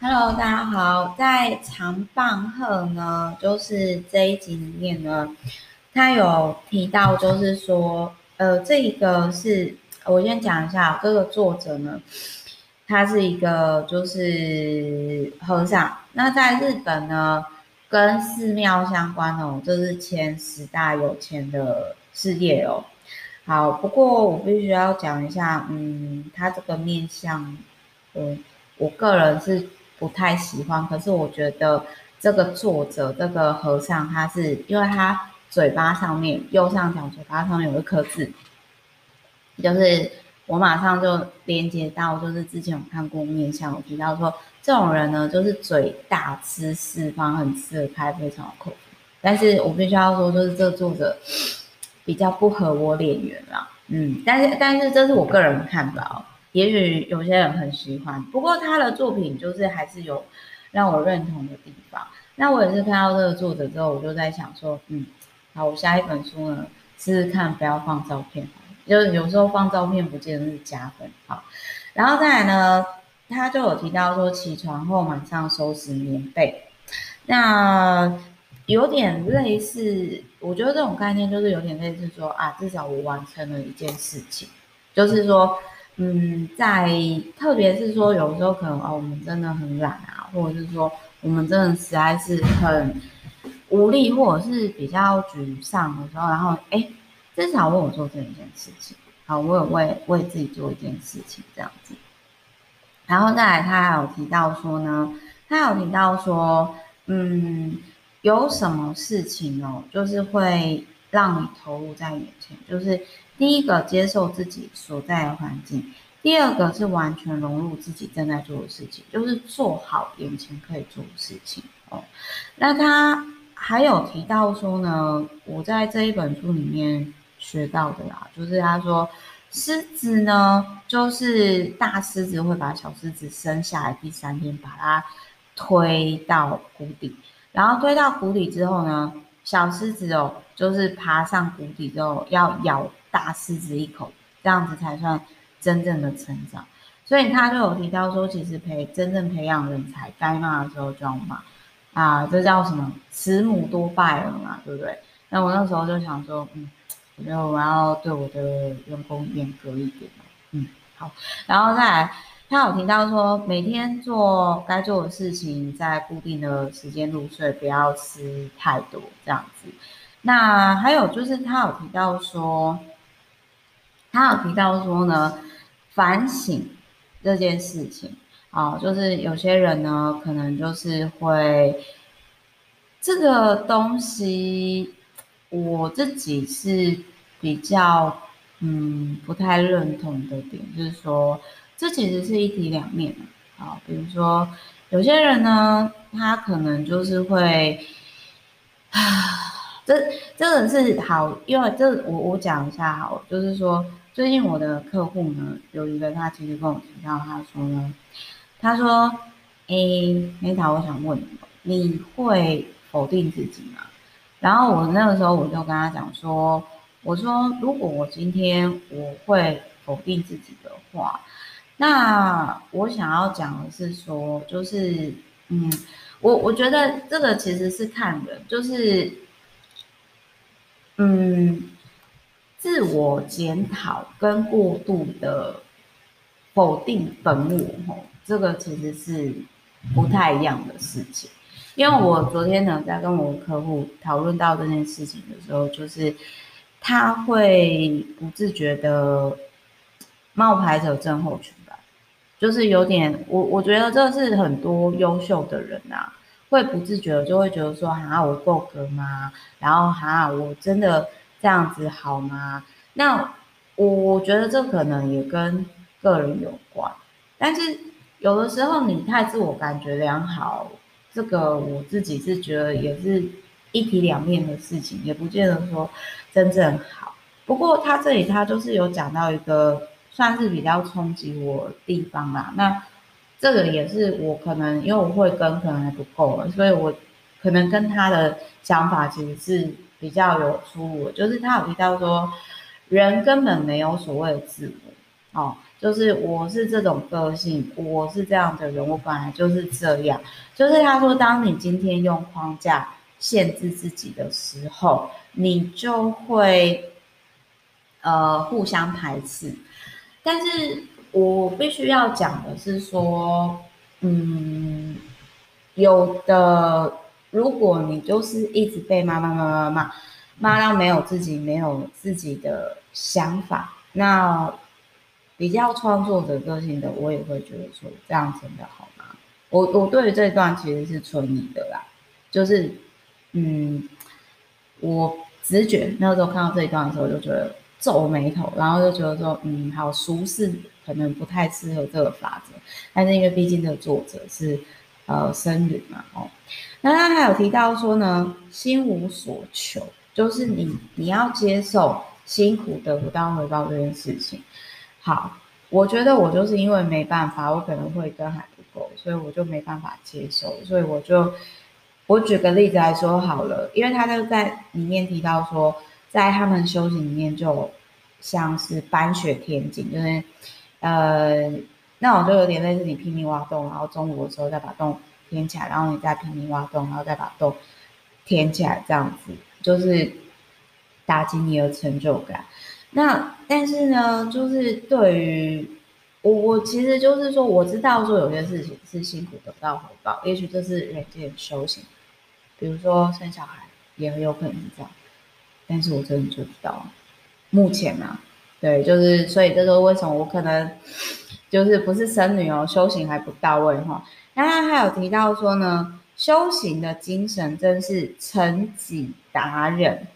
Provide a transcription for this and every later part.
Hello，大家好。在长棒贺呢，就是这一集里面呢，他有提到，就是说，呃，这一个是我先讲一下，这个作者呢，他是一个就是和尚。那在日本呢，跟寺庙相关哦，就是前十大有钱的事业哦。好，不过我必须要讲一下，嗯，他这个面相，嗯，我个人是。不太喜欢，可是我觉得这个作者这个和尚，他是因为他嘴巴上面右上角嘴巴上面有一颗痣，就是我马上就连接到，就是之前我看过面相，我提到说这种人呢，就是嘴大吃四方，很吃得开，非常口。但是我必须要说，就是这个作者比较不合我脸缘啦，嗯，但是但是这是我个人看法哦。也许有些人很喜欢，不过他的作品就是还是有让我认同的地方。那我也是看到这个作者之后，我就在想说，嗯，好，我下一本书呢，试试看不要放照片，就是有时候放照片不见得是加分。好，然后再来呢，他就有提到说，起床后马上收拾棉被，那有点类似，我觉得这种概念就是有点类似说啊，至少我完成了一件事情，就是说。嗯在特别是说，有时候可能哦，我们真的很懒啊，或者是说，我们真的实在是很无力，或者是比较沮丧的时候，然后哎，至少为我做这一件事情，好，我有为为自己做一件事情这样子。然后再来，他还有提到说呢，他有提到说，嗯，有什么事情哦，就是会让你投入在眼前，就是。第一个接受自己所在的环境，第二个是完全融入自己正在做的事情，就是做好眼前可以做的事情哦。那他还有提到说呢，我在这一本书里面学到的啦，就是他说狮子呢，就是大狮子会把小狮子生下来第三天把它推到谷底，然后推到谷底之后呢，小狮子哦，就是爬上谷底之后要咬。大狮子一口，这样子才算真正的成长。所以他就有提到说，其实培真正培养人才，该骂的时候就要骂啊，这叫什么？慈母多败儿嘛，对不对？那我那时候就想说，嗯，我觉得我要对我的员工严格一点。嗯，好。然后再来，他有提到说，每天做该做的事情，在固定的时间入睡，不要吃太多，这样子。那还有就是，他有提到说。他有提到说呢，反省这件事情啊，就是有些人呢，可能就是会这个东西，我自己是比较嗯不太认同的点，就是说这其实是一体两面的啊。比如说有些人呢，他可能就是会啊，这这个是好，因为这我我讲一下好，就是说。最近我的客户呢，有一个他其实跟我提到，他说呢，他说，哎，Meta，我想问你，你会否定自己吗？然后我那个时候我就跟他讲说，我说如果我今天我会否定自己的话，那我想要讲的是说，就是，嗯，我我觉得这个其实是看人，就是，嗯。自我检讨跟过度的否定本我，吼，这个其实是不太一样的事情。因为我昨天呢，在跟我客户讨论到这件事情的时候，就是他会不自觉的冒牌者症候群吧，就是有点，我我觉得这是很多优秀的人啊，会不自觉的就会觉得说，哈，我够格吗？然后哈，我真的。这样子好吗？那我觉得这可能也跟个人有关，但是有的时候你太自我感觉良好，这个我自己是觉得也是一体两面的事情，也不见得说真正好。不过他这里他就是有讲到一个算是比较冲击我地方啦，那这个也是我可能因为我会跟可能还不够了，所以我可能跟他的想法其实是。比较有出入，就是他有提到说，人根本没有所谓的自我，哦，就是我是这种个性，我是这样的人，我本来就是这样。就是他说，当你今天用框架限制自己的时候，你就会呃互相排斥。但是我必须要讲的是说，嗯，有的，如果你就是一直被骂骂骂骂骂，骂到没有自己没有自己的想法，那比较创作者个性的，我也会觉得说，这样真的好吗？我我对于这段其实是存疑的啦，就是，嗯，我直觉那时候看到这一段的时候，就觉得皱眉头，然后就觉得说，嗯，好，俗世可能不太适合这个法则，但是因为毕竟这个作者是呃僧侣嘛，哦，那他还有提到说呢，心无所求，就是你你要接受辛苦得不到回报这件事情。好，我觉得我就是因为没办法，我可能会跟还不够，所以我就没办法接受，所以我就我举个例子来说好了，因为他就在里面提到说，在他们修行里面就像是搬雪天井，就是呃那种就有点类似你拼命挖洞，然后中午的时候再把洞填起来，然后你再拼命挖洞，然后再把洞填起来，这样子就是打击你的成就感。那但是呢，就是对于我，我其实就是说，我知道说有些事情是辛苦得不到回报，也许这是人间修行，比如说生小孩也很有可能是这样。但是我真的就知道，目前啊，对，就是所以这是为什么我可能就是不是生女哦，修行还不到位哈。那他还有提到说呢，修行的精神真是成己达人。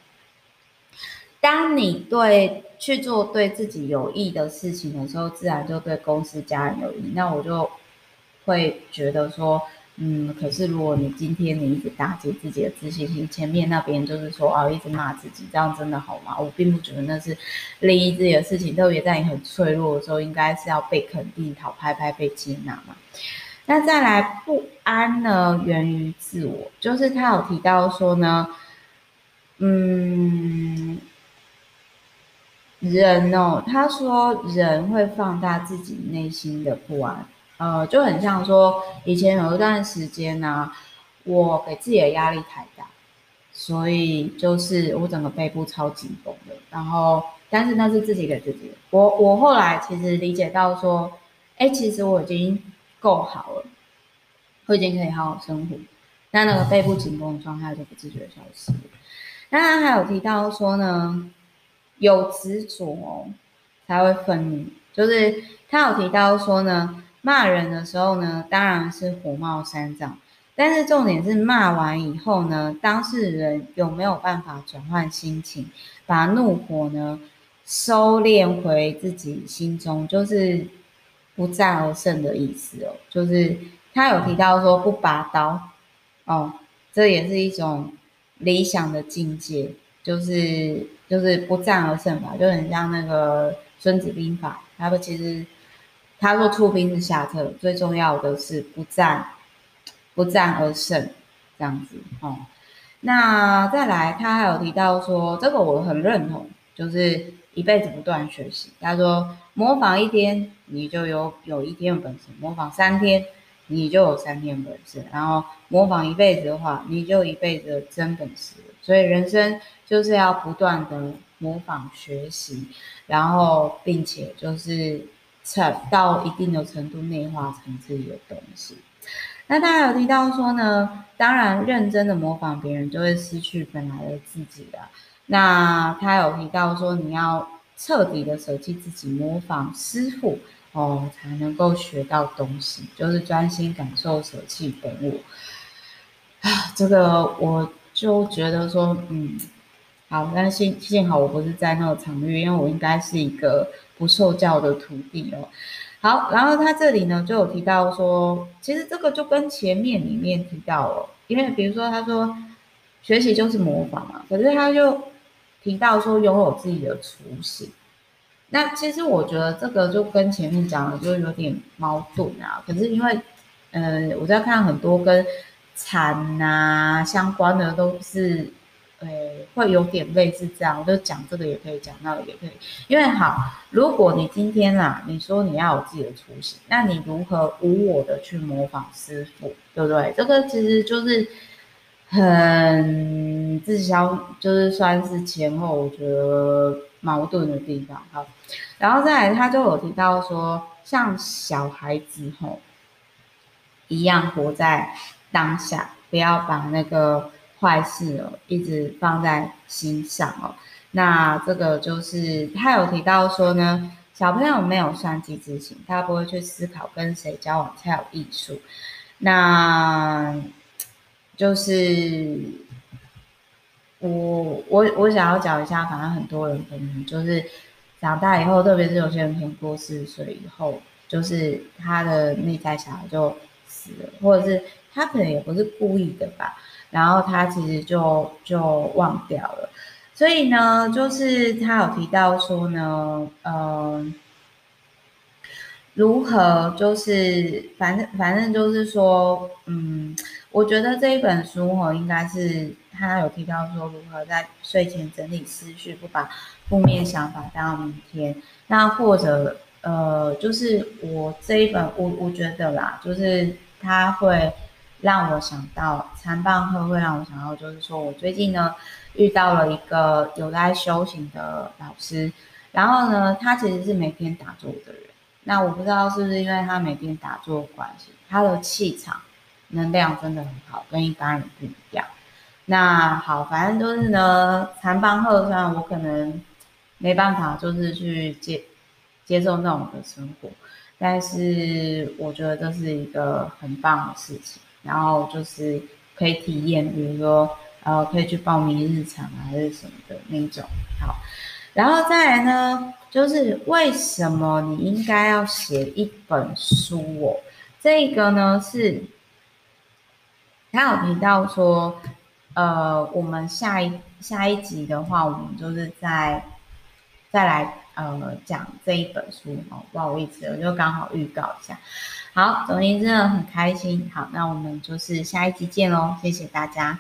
当你对去做对自己有益的事情的时候，自然就对公司家人有益。那我就会觉得说，嗯，可是如果你今天你一直打击自己的自信心，前面那边就是说啊，一直骂自己，这样真的好吗？我并不觉得那是利益自己的事情，特别在你很脆弱的时候，应该是要被肯定、讨拍拍、被接纳嘛。那再来不安呢，源于自我，就是他有提到说呢，嗯。人哦，他说人会放大自己内心的不安，呃，就很像说以前有一段时间呢、我给自己的压力太大，所以就是我整个背部超紧绷的。然后，但是那是自己给自己的。我我后来其实理解到说，哎，其实我已经够好了，我已经可以好好生活，那那个背部紧绷的状态就不自觉消失了。那他还有提到说呢。有执着，才会愤怒。就是他有提到说呢，骂人的时候呢，当然是火冒三丈。但是重点是骂完以后呢，当事人有没有办法转换心情，把怒火呢收敛回自己心中，就是不战而胜的意思哦。就是他有提到说不拔刀哦，这也是一种理想的境界，就是。就是不战而胜吧，就很像那个《孙子兵法》，他说其实他说出兵是下策，最重要的是不战，不战而胜这样子哦。那再来，他还有提到说，这个我很认同，就是一辈子不断学习。他说模仿一天，你就有有一天的本事；模仿三天，你就有三天本事；然后模仿一辈子的话，你就一辈子的真本事。所以人生就是要不断的模仿学习，然后并且就是成到一定的程度内化成自己的东西。那他还有提到说呢，当然认真的模仿别人就会失去本来的自己了。那他有提到说，你要彻底的舍弃自己，模仿师傅哦，才能够学到东西，就是专心感受，舍弃本我。啊，这个我。就觉得说，嗯，好，但幸幸好我不是在那个场域，因为我应该是一个不受教的徒弟哦。好，然后他这里呢就有提到说，其实这个就跟前面里面提到了，因为比如说他说学习就是模仿嘛，可是他就提到说拥有自己的雏形，那其实我觉得这个就跟前面讲的就有点矛盾啊。可是因为，呃，我在看很多跟禅、啊，相关的都是，呃，会有点类似这样，我就讲这个也可以，讲那个也可以。因为好，如果你今天啊，你说你要有自己的雏形，那你如何无我的去模仿师傅，对不对？这个其实就是很自相，就是算是前后我觉得矛盾的地方。好，然后再来，他就有提到说，像小孩子吼一样活在当下，不要把那个。坏事哦，一直放在心上哦。那这个就是他有提到说呢，小朋友没有算计之心，他不会去思考跟谁交往才有艺术。那就是我我我想要讲一下，反正很多人可能就是长大以后，特别是有些人可能过四十岁以后，就是他的内在小孩就死了，或者是他可能也不是故意的吧。然后他其实就就忘掉了，所以呢，就是他有提到说呢，嗯、呃，如何就是反正反正就是说，嗯，我觉得这一本书哦，应该是他有提到说如何在睡前整理思绪，不把负面想法带到明天。那或者呃，就是我这一本，我我觉得啦，就是他会。让我想到禅棒喝会让我想到，就是说我最近呢遇到了一个有在修行的老师，然后呢，他其实是每天打坐的人。那我不知道是不是因为他每天打坐的关系，他的气场能量真的很好，跟一般人不一样。那好，反正就是呢，禅棒喝虽然我可能没办法，就是去接接受那种的生活，但是我觉得这是一个很棒的事情。然后就是可以体验，比如说，呃，可以去报名日常啊，还是什么的那种。好，然后再来呢，就是为什么你应该要写一本书哦？这个呢是，他有提到说，呃，我们下一下一集的话，我们就是再再来呃讲这一本书哦。不好意思，我就刚好预告一下。好，总之真的很开心。好，那我们就是下一期见喽，谢谢大家。